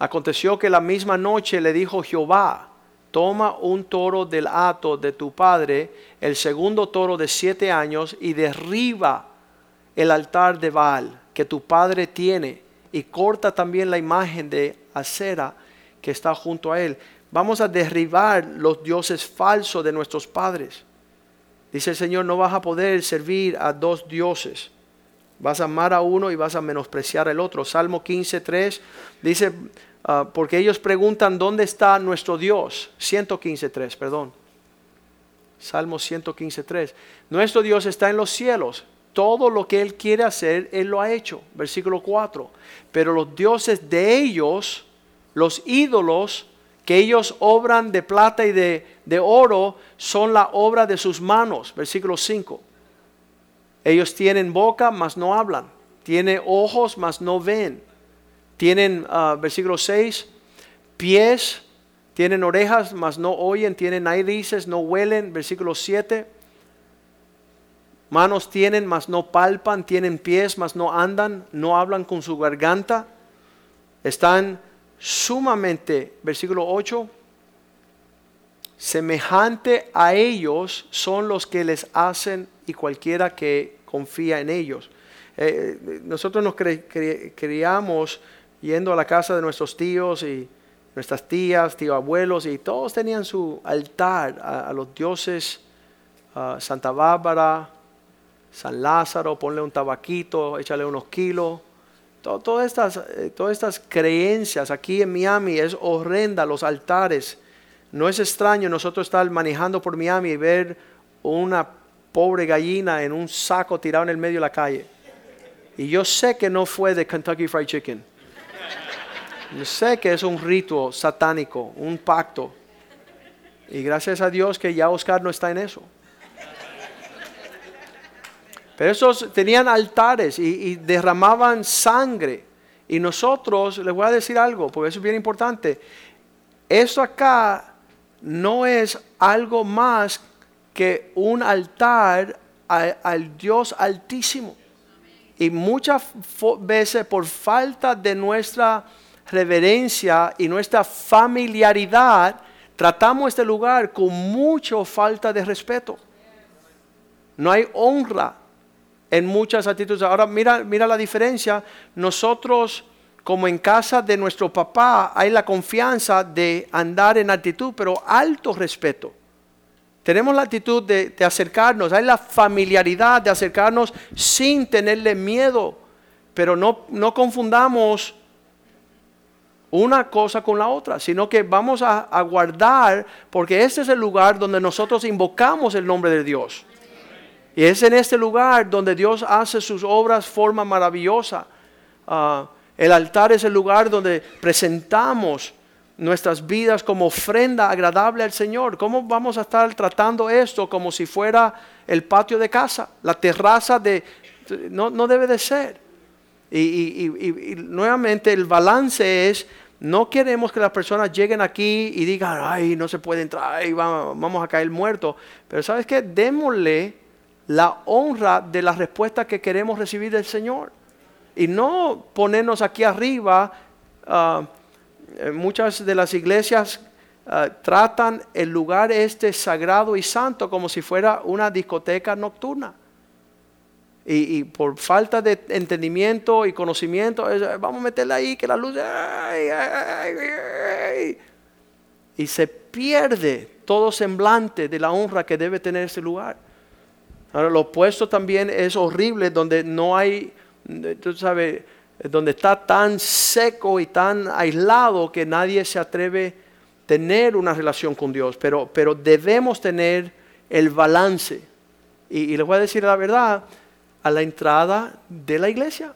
Aconteció que la misma noche le dijo Jehová, toma un toro del hato de tu padre, el segundo toro de siete años, y derriba el altar de Baal que tu padre tiene y corta también la imagen de acera que está junto a él. Vamos a derribar los dioses falsos de nuestros padres. Dice el Señor, no vas a poder servir a dos dioses. Vas a amar a uno y vas a menospreciar al otro. Salmo 15.3 dice, ah, porque ellos preguntan, ¿dónde está nuestro Dios? 115.3, perdón. Salmo 115.3. Nuestro Dios está en los cielos todo lo que Él quiere hacer, Él lo ha hecho. Versículo 4. Pero los dioses de ellos, los ídolos que ellos obran de plata y de, oro, son la obra de sus manos. Versículo 5. Ellos tienen boca, mas no hablan. Tienen ojos, mas no ven. Tienen, ah, versículo 6, pies, tienen orejas, mas no oyen. Tienen narices, no huelen. Versículo 7 Manos tienen, mas no palpan, tienen pies, mas no andan, no hablan con su garganta. Están sumamente, versículo 8, semejante a ellos son los que les hacen cualquiera que confía en ellos. Eh, nosotros nos criamos yendo a la casa de nuestros tíos y nuestras tías, tíos abuelos, y todos tenían su altar a, los dioses, Santa Bárbara, San Lázaro, ponle un tabaquito, échale unos kilos. todas, estas, eh, todas estas creencias aquí en Miami es horrenda, los altares. No es extraño nosotros estar manejando por Miami y ver una pobre gallina en un saco tirado en el medio de la calle. Y yo sé que no fue de Kentucky Fried Chicken. Yo sé que es un rito satánico, un pacto. Y gracias a Dios que ya Oscar no está en eso. Pero esos tenían altares y, derramaban sangre Y nosotros, les voy a decir algo, porque eso es bien importante. Esto acá no es algo más que un altar al, Dios altísimo. Y muchas veces por falta de nuestra reverencia y nuestra familiaridad, tratamos este lugar con mucha falta de respeto. No hay honra en muchas actitudes. Ahora mira, mira la diferencia. Nosotros, como en casa de nuestro papá, hay la confianza de andar en actitud, pero alto respeto. Tenemos la actitud de, acercarnos, hay la familiaridad de acercarnos sin tenerle miedo, pero no, no confundamos una cosa con la otra, sino que vamos a, a, guardar, porque este es el lugar donde nosotros invocamos el nombre de Dios. Y es en este lugar donde Dios hace sus obras de forma maravillosa. Ah, el altar es el lugar donde presentamos nuestras vidas como ofrenda agradable al Señor. ¿Cómo vamos a estar tratando esto como si fuera el patio de casa, la terraza de... No, no debe de ser. Y, nuevamente el balance es, no queremos que las personas lleguen aquí y digan, ay, no se puede entrar, vamos, vamos a caer muertos. Pero sabes qué, démosle la honra de la respuesta que queremos recibir del Señor. Y no ponernos aquí arriba. Ah, muchas de las iglesias ah, tratan el lugar este sagrado y santo como si fuera una discoteca nocturna. Y, por falta de entendimiento y conocimiento, vamos a meterla ahí, que la luz... y se pierde todo semblante de la honra que debe tener ese lugar. Ahora, lo opuesto también es horrible, donde no hay, tú sabes, donde está tan seco y tan aislado que nadie se atreve a tener una relación con Dios. Pero, pero debemos tener el balance. Y, les voy a decir la verdad, a la entrada de la iglesia.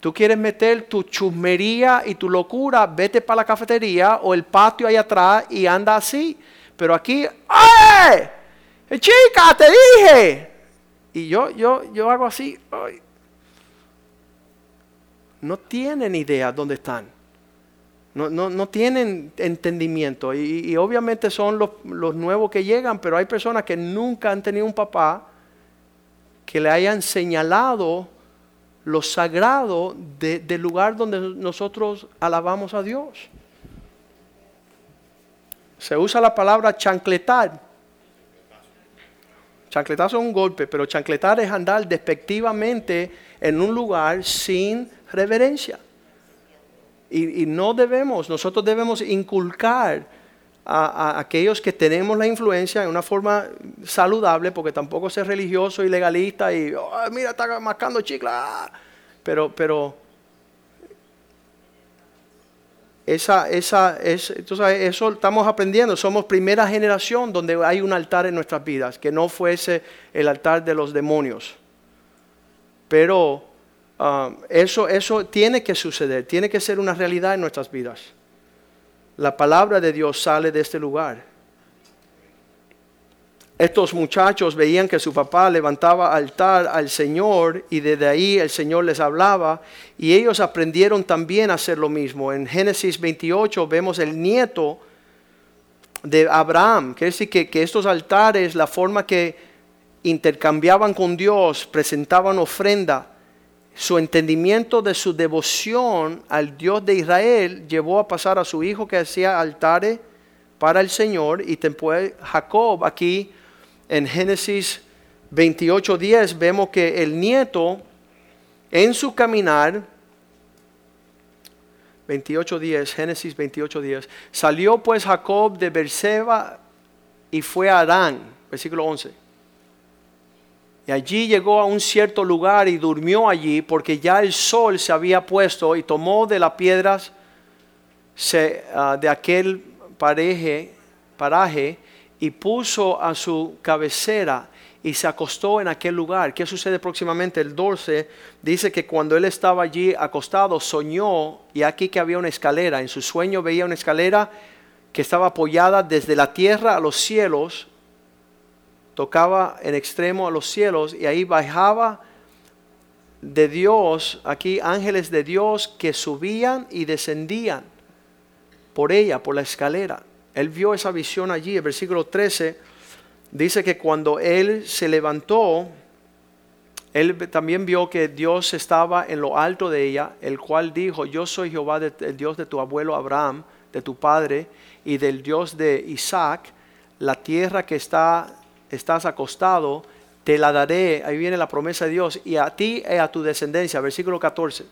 Tú quieres meter tu chusmería y tu locura, vete para la cafetería o el patio ahí atrás y anda así. Pero aquí, ¡ay! Eh, chica, te dije. Y yo, yo, yo hago así. No tienen idea dónde están. No, no, tienen entendimiento. Y, obviamente son los, nuevos que llegan, pero hay personas que nunca han tenido un papá que le hayan señalado lo sagrado del lugar donde nosotros alabamos a Dios. Se usa la palabra chancletar Chancletazo es un golpe, pero chancletar es andar despectivamente en un lugar sin reverencia. Y, no debemos, nosotros debemos inculcar a, aquellos que tenemos la influencia en una forma saludable, porque tampoco ser religioso y legalista y, mira, está mascando chicla. Pero, pero esa, esa, es, entonces eso estamos aprendiendo. Somos primera generación donde hay un altar en nuestras vidas, que no fuese el altar de los demonios. Pero um, eso, eso tiene que suceder, tiene que ser una realidad en nuestras vidas. La palabra de Dios sale de este lugar estos muchachos veían que su papá levantaba altar al Señor y desde ahí el Señor les hablaba y ellos aprendieron también a hacer lo mismo. En Génesis 28 vemos el nieto de Abraham, quiere decir que, que estos altares, la forma que intercambiaban con Dios, presentaban ofrenda, su entendimiento de su devoción al Dios de Israel llevó a pasar a su hijo que hacía altares para el Señor y después Jacob aquí en Génesis 28.10 vemos que el nieto en su caminar, 28.10, Génesis 28.10, salió pues Jacob de Berseba y fue a Adán, versículo 11. Y allí llegó a un cierto lugar y durmió allí porque ya el sol se había puesto y tomó de las piedras ah, de aquel paraje y puso a su cabecera y se acostó en aquel lugar. ¿Qué sucede próximamente? El 12 dice que cuando él estaba allí acostado soñó y aquí que había una escalera. En su sueño veía una escalera que estaba apoyada desde la tierra a los cielos, tocaba en extremo a los cielos y ahí bajaba de Dios, aquí ángeles de Dios que subían y descendían por ella, por la escalera. Él vio esa visión allí, el versículo 13 dice que cuando él se levantó, él también vio que Dios estaba en lo alto de ella, el cual dijo, yo soy Jehová, el Dios de tu abuelo Abraham, de tu padre, y del Dios de Isaac, la tierra que está, estás acostado, te la daré, ahí viene la promesa de Dios, y a ti y a tu descendencia, versículo 14.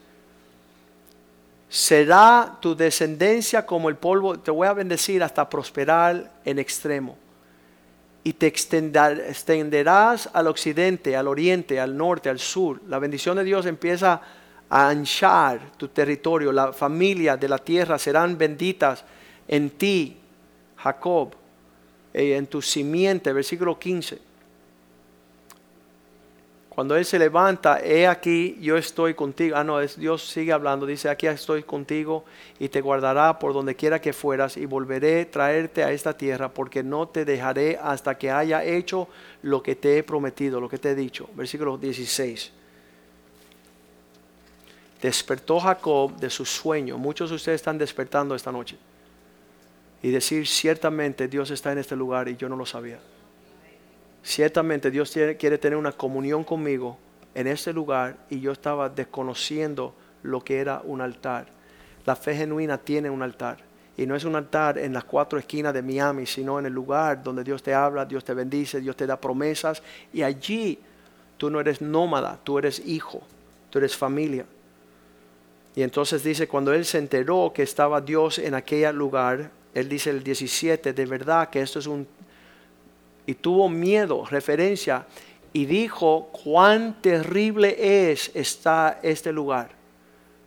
Será tu descendencia como el polvo, te voy a bendecir hasta prosperar en extremo. Y te extenderás al occidente, al oriente, al norte, al sur. La bendición de Dios empieza a anchar tu territorio. La familia de la tierra serán benditas en ti, Jacob, eh, en tu simiente, versículo 15 cuando Él se levanta, he aquí, yo estoy contigo. Ah, no, es, Dios sigue hablando, dice, aquí estoy contigo y te guardará por donde quiera que fueras y volveré a traerte a esta tierra porque no te dejaré hasta que haya hecho lo que te he prometido, lo que te he dicho. Versículo 16. Despertó Jacob de su sueño. Muchos de ustedes están despertando esta noche. Y decir, ciertamente Dios está en este lugar y yo no lo sabía. Ciertamente Dios quiere tener una comunión conmigo en este lugar y yo estaba desconociendo lo que era un altar. La fe genuina tiene un altar. Y no es un altar en las cuatro esquinas de Miami, sino en el lugar donde Dios te habla, Dios te bendice, Dios te da promesas. Y allí tú no eres nómada, tú eres hijo, tú eres familia. Y entonces dice, cuando él se enteró que estaba Dios en aquel lugar, él dice el 17, de verdad que esto es un y tuvo miedo, referencia, y dijo, cuán terrible es está este lugar.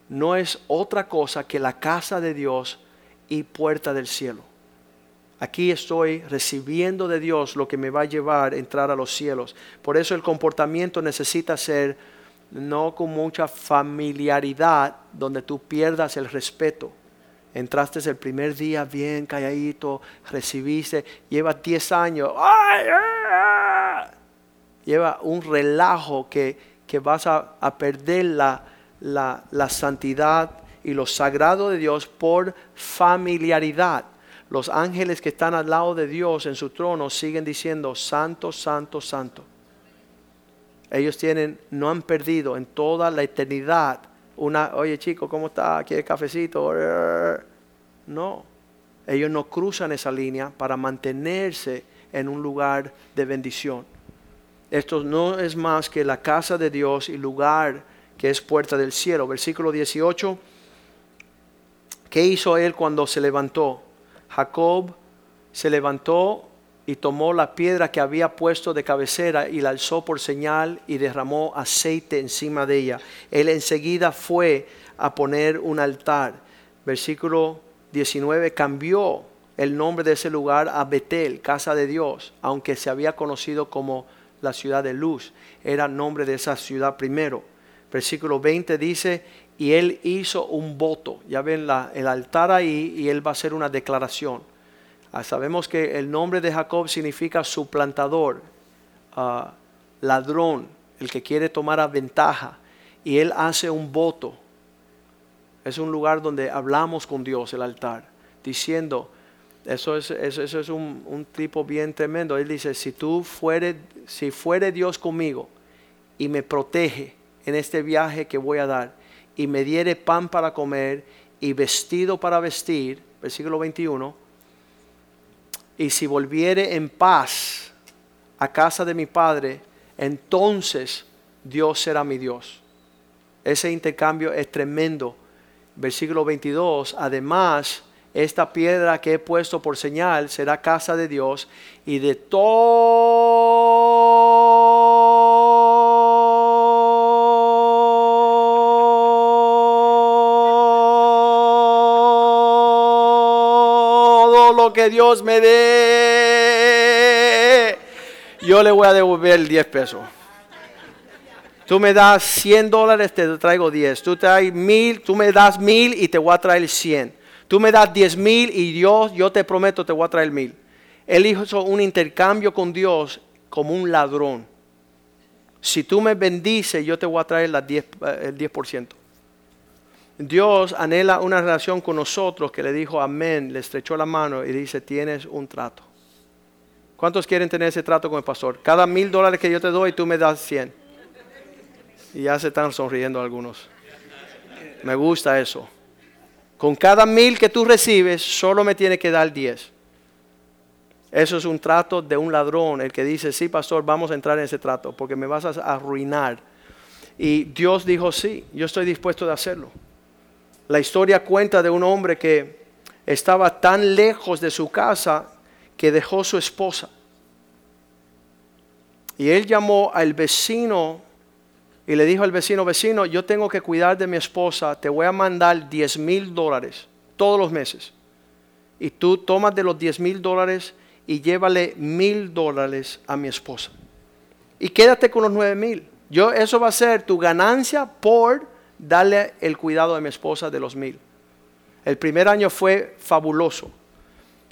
No es otra cosa que la casa de Dios y puerta del cielo. Aquí estoy recibiendo de Dios lo que me va a llevar a entrar a los cielos. Por eso el comportamiento necesita ser no con mucha familiaridad donde tú pierdas el respeto entraste el primer día bien calladito, recibiste, lleva 10 años, lleva un relajo que, que vas a, perder la, la, la santidad y lo sagrado de Dios por familiaridad. Los ángeles que están al lado de Dios en su trono siguen diciendo, santo, santo, santo. Ellos tienen, no han perdido en toda la eternidad una, oye chico, ¿cómo está? ¿Quiere cafecito? No, ellos no cruzan esa línea para mantenerse en un lugar de bendición. Esto no es más que la casa de Dios y lugar que es puerta del cielo. Versículo 18. ¿Qué hizo él cuando se levantó? Jacob se levantó y tomó la piedra que había puesto de cabecera y la alzó por señal y derramó aceite encima de ella. Él enseguida fue a poner un altar. Versículo 19 cambió el nombre de ese lugar a Betel, casa de Dios, aunque se había conocido como la ciudad de luz. Era nombre de esa ciudad primero. Versículo 20 dice, y él hizo un voto. Ya ven la, el altar ahí y él va a hacer una declaración Ah, sabemos que el nombre de Jacob significa suplantador, ah, ladrón, el que quiere tomar ventaja. Y él hace un voto. Es un lugar donde hablamos con Dios, el altar, diciendo, eso es, eso, es un, tipo bien tremendo. Él dice, si tú fuere, si fuere Dios conmigo y me protege en este viaje que voy a dar, y me diere pan para comer y vestido para vestir, versículo 21, y si volviere en paz a casa de mi Padre, entonces Dios será mi Dios. Ese intercambio es tremendo. Versículo 22, además, esta piedra que he puesto por señal será casa de Dios y de todo que Dios me dé, yo le voy a devolver el 10 pesos. Tú me das 100 dólares, te traigo 10. Tú, traes tú me das mil y te voy a traer 100. Tú me das 10 mil y Dios, yo te prometo, te voy a traer mil. Él hizo un intercambio con Dios como un ladrón. si tú me bendices, yo te voy a traer las 10, eh, el 10%. Dios anhela una relación con nosotros que le dijo amén, le estrechó la mano y dice, tienes un trato. ¿Cuántos quieren tener ese trato con el pastor? Cada mil dólares que yo te doy, tú me das 100. Y ya se están sonriendo algunos. Me gusta eso. Con cada mil que tú recibes, solo me tiene que dar 10. Eso es un trato de un ladrón, el que dice, sí, pastor, vamos a entrar en ese trato, porque me vas a arruinar. Y Dios dijo, sí, yo estoy dispuesto de hacerlo. La historia cuenta de un hombre que estaba tan lejos de su casa que dejó su esposa. Y él llamó al vecino y le dijo al vecino, vecino, yo tengo que cuidar de mi esposa, te voy a mandar 10 mil dólares todos los meses. Y tú tomas de los 10 mil dólares y llévale mil dólares a mi esposa. Y quédate con los 9 mil. Yo, eso va a ser tu ganancia por darle el cuidado a mi esposa de los mil. El primer año fue fabuloso.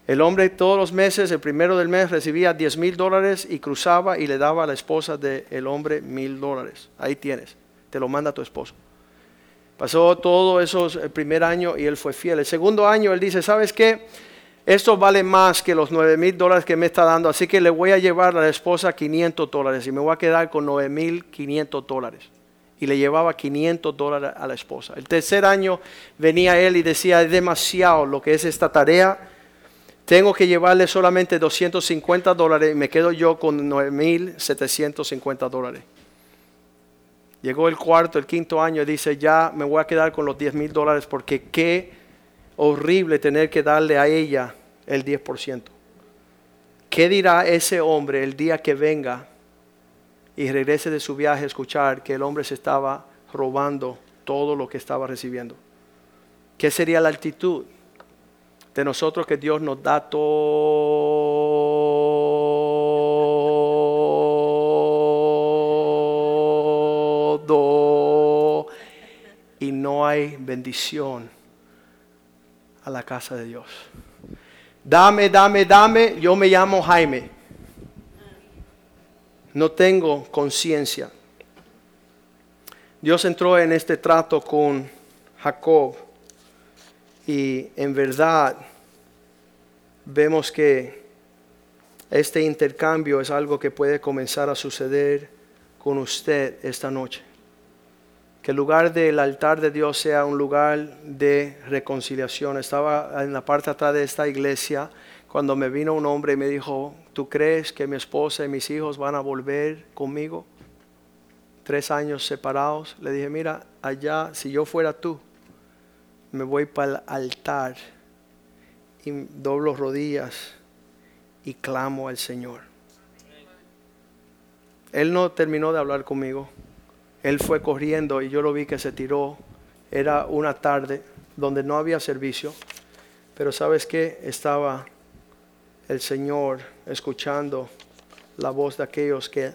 El hombre todos los meses, el primero del mes, recibía 10 mil dólares y cruzaba y le daba a la esposa del hombre mil dólares. Ahí tienes, te lo manda tu esposo. Pasó todo eso el primer año y él fue fiel. El segundo año él dice, ¿sabes qué? Esto vale más que los 9 mil dólares que me está dando, así que le voy a llevar a la esposa 500 dólares y me voy a quedar con 9 mil 500 dólares y le llevaba 500 dólares a la esposa. El tercer año venía él y decía, es demasiado lo que es esta tarea, tengo que llevarle solamente 250 dólares y me quedo yo con 9.750 dólares. Llegó el cuarto, el quinto año y dice, ya me voy a quedar con los 10 mil dólares porque qué horrible tener que darle a ella el 10%. ¿Qué dirá ese hombre el día que venga y regrese de su viaje a escuchar que el hombre se estaba robando todo lo que estaba recibiendo. ¿Qué sería la actitud de nosotros que Dios nos da todo y no hay bendición a la casa de Dios? Dame, dame, dame, yo me llamo Jaime no tengo conciencia. Dios entró en este trato con Jacob y en verdad vemos que este intercambio es algo que puede comenzar a suceder con usted esta noche. Que el lugar del altar de Dios sea un lugar de reconciliación. Estaba en la parte atrás de esta iglesia cuando me vino un hombre y me dijo, ¿tú crees que mi esposa y mis hijos van a volver conmigo? Tres años separados. Le dije, mira, allá, si yo fuera tú, me voy para el altar y doblo rodillas y clamo al Señor. Él no terminó de hablar conmigo. Él fue corriendo y yo lo vi que se tiró. Era una tarde donde no había servicio, pero sabes qué, estaba el Señor escuchando la voz de aquellos que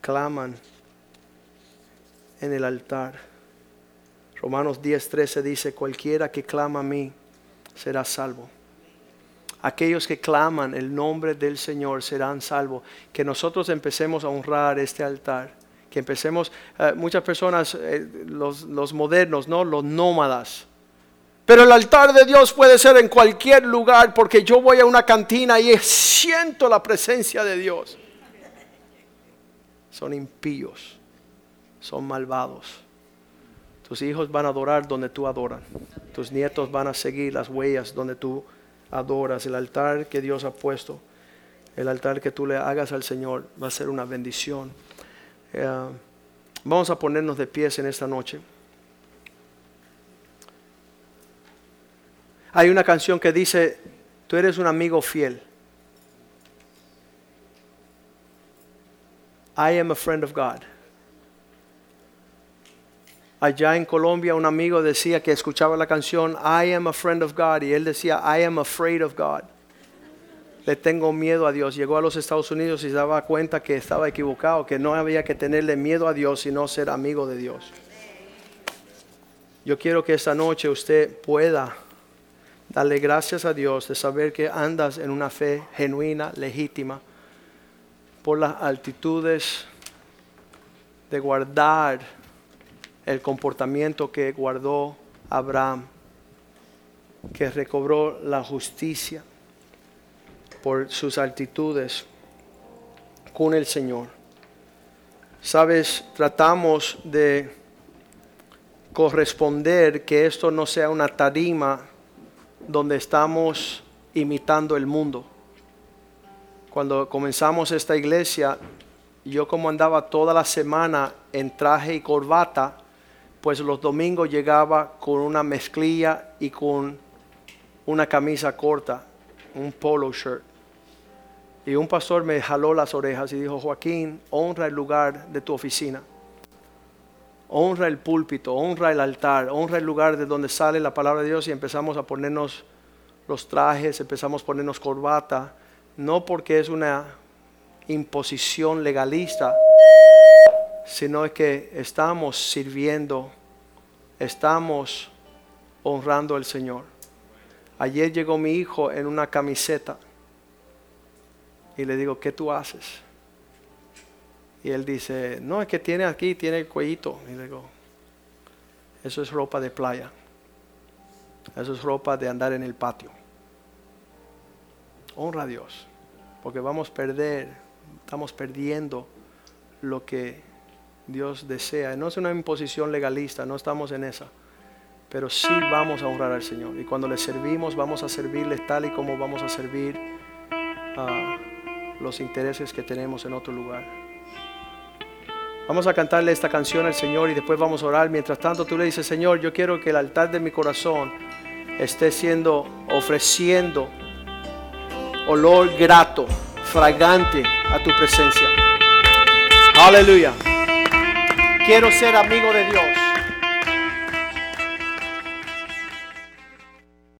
claman en el altar. Romanos 10:13 dice, cualquiera que clama a mí será salvo. Aquellos que claman el nombre del Señor serán salvos. Que nosotros empecemos a honrar este altar. Que empecemos, eh, muchas personas, eh, los, los modernos, ¿no? los nómadas, pero el altar de Dios puede ser en cualquier lugar porque yo voy a una cantina y siento la presencia de Dios. Son impíos, son malvados. Tus hijos van a adorar donde tú adoras. Tus nietos van a seguir las huellas donde tú adoras. El altar que Dios ha puesto, el altar que tú le hagas al Señor va a ser una bendición. Eh, vamos a ponernos de pies en esta noche. Hay una canción que dice, tú eres un amigo fiel. I am a friend of God. Allá en Colombia un amigo decía que escuchaba la canción I am a friend of God y él decía I am afraid of God. Le tengo miedo a Dios. Llegó a los Estados Unidos y se daba cuenta que estaba equivocado, que no había que tenerle miedo a Dios sino ser amigo de Dios. Yo quiero que esta noche usted pueda Dale gracias a Dios de saber que andas en una fe genuina, legítima, por las altitudes de guardar el comportamiento que guardó Abraham, que recobró la justicia por sus actitudes con el Señor. Sabes, tratamos de corresponder que esto no sea una tarima donde estamos imitando el mundo. Cuando comenzamos esta iglesia, yo como andaba toda la semana en traje y corbata, pues los domingos llegaba con una mezclilla y con una camisa corta, un polo shirt. Y un pastor me jaló las orejas y dijo, Joaquín, honra el lugar de tu oficina. Honra el púlpito, honra el altar, honra el lugar de donde sale la palabra de Dios y empezamos a ponernos los trajes, empezamos a ponernos corbata, no porque es una imposición legalista, sino que estamos sirviendo, estamos honrando al Señor. Ayer llegó mi hijo en una camiseta y le digo, ¿qué tú haces? Y él dice, no, es que tiene aquí, tiene el cuellito. Y le digo, eso es ropa de playa. Eso es ropa de andar en el patio. Honra a Dios, porque vamos a perder, estamos perdiendo lo que Dios desea. No es una imposición legalista, no estamos en esa. Pero sí vamos a honrar al Señor. Y cuando le servimos, vamos a servirle tal y como vamos a servir a los intereses que tenemos en otro lugar. Vamos a cantarle esta canción al Señor y después vamos a orar. Mientras tanto tú le dices, Señor, yo quiero que el altar de mi corazón esté siendo, ofreciendo olor grato, fragante a tu presencia. Aleluya. Quiero ser amigo de Dios.